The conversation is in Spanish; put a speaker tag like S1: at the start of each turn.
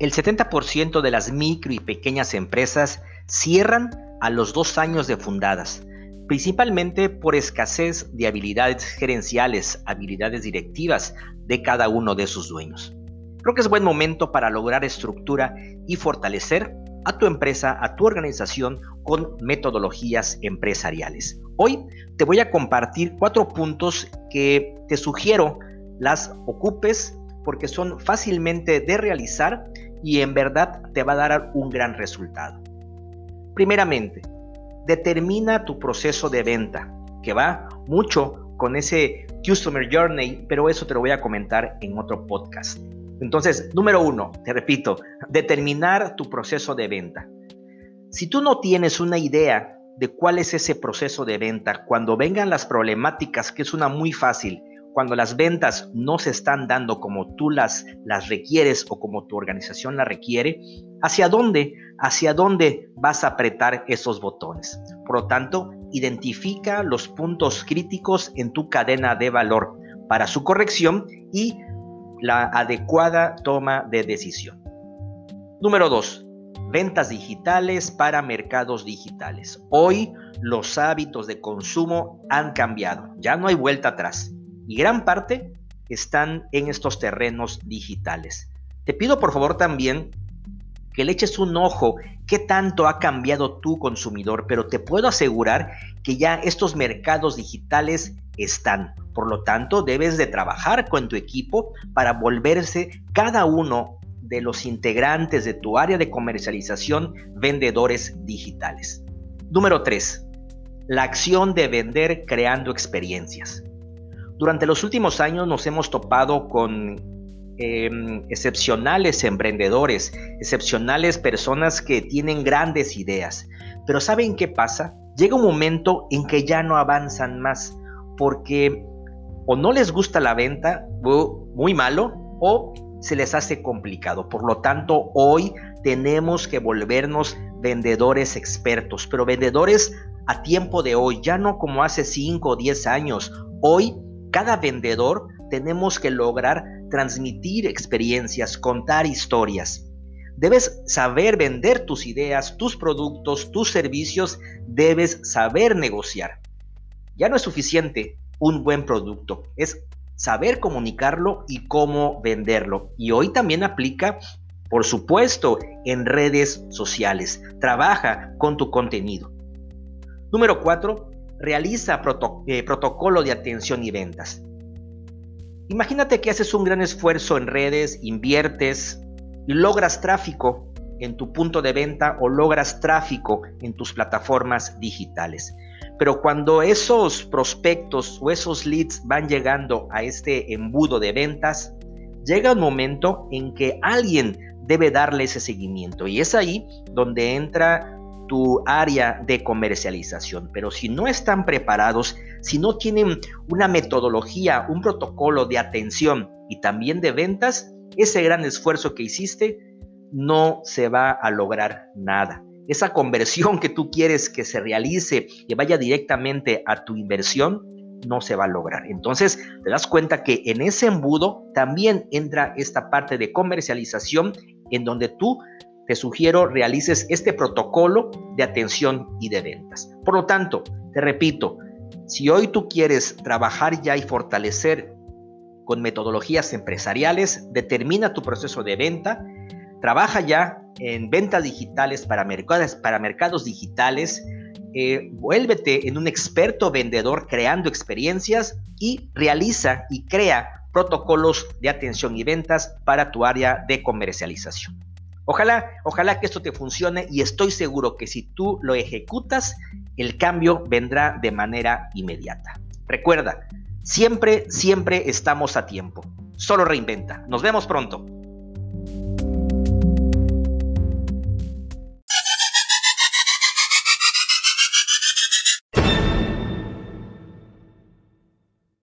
S1: El 70% de las micro y pequeñas empresas cierran a los dos años de fundadas, principalmente por escasez de habilidades gerenciales, habilidades directivas de cada uno de sus dueños. Creo que es buen momento para lograr estructura y fortalecer a tu empresa, a tu organización con metodologías empresariales. Hoy te voy a compartir cuatro puntos que te sugiero las ocupes porque son fácilmente de realizar y en verdad te va a dar un gran resultado. Primeramente, determina tu proceso de venta, que va mucho con ese Customer Journey, pero eso te lo voy a comentar en otro podcast. Entonces, número uno, te repito, determinar tu proceso de venta. Si tú no tienes una idea de cuál es ese proceso de venta, cuando vengan las problemáticas, que es una muy fácil, cuando las ventas no se están dando como tú las, las requieres o como tu organización la requiere, ¿hacia dónde? ¿Hacia dónde vas a apretar esos botones? Por lo tanto, identifica los puntos críticos en tu cadena de valor para su corrección y la adecuada toma de decisión. Número 2. Ventas digitales para mercados digitales. Hoy los hábitos de consumo han cambiado, ya no hay vuelta atrás y gran parte están en estos terrenos digitales. Te pido por favor también que le eches un ojo qué tanto ha cambiado tu consumidor, pero te puedo asegurar que ya estos mercados digitales están. Por lo tanto, debes de trabajar con tu equipo para volverse cada uno de los integrantes de tu área de comercialización vendedores digitales. Número 3. La acción de vender creando experiencias. Durante los últimos años nos hemos topado con em, excepcionales emprendedores, excepcionales personas que tienen grandes ideas. Pero ¿saben qué pasa? Llega un momento en que ya no avanzan más porque o no les gusta la venta, muy malo, o se les hace complicado. Por lo tanto, hoy tenemos que volvernos vendedores expertos, pero vendedores a tiempo de hoy, ya no como hace 5 o 10 años. Hoy, cada vendedor tenemos que lograr transmitir experiencias, contar historias. Debes saber vender tus ideas, tus productos, tus servicios, debes saber negociar. Ya no es suficiente un buen producto, es saber comunicarlo y cómo venderlo. Y hoy también aplica, por supuesto, en redes sociales. Trabaja con tu contenido. Número cuatro, realiza eh, protocolo de atención y ventas. Imagínate que haces un gran esfuerzo en redes, inviertes y logras tráfico en tu punto de venta o logras tráfico en tus plataformas digitales. Pero cuando esos prospectos o esos leads van llegando a este embudo de ventas, llega un momento en que alguien debe darle ese seguimiento y es ahí donde entra tu área de comercialización. Pero si no están preparados, si no tienen una metodología, un protocolo de atención y también de ventas, ese gran esfuerzo que hiciste no se va a lograr nada esa conversión que tú quieres que se realice, y vaya directamente a tu inversión, no se va a lograr. Entonces, te das cuenta que en ese embudo también entra esta parte de comercialización en donde tú te sugiero realices este protocolo de atención y de ventas. Por lo tanto, te repito, si hoy tú quieres trabajar ya y fortalecer con metodologías empresariales, determina tu proceso de venta, trabaja ya en ventas digitales para mercados, para mercados digitales, eh, vuélvete en un experto vendedor creando experiencias y realiza y crea protocolos de atención y ventas para tu área de comercialización. Ojalá, ojalá que esto te funcione y estoy seguro que si tú lo ejecutas, el cambio vendrá de manera inmediata. Recuerda, siempre, siempre estamos a tiempo. Solo reinventa. Nos vemos pronto.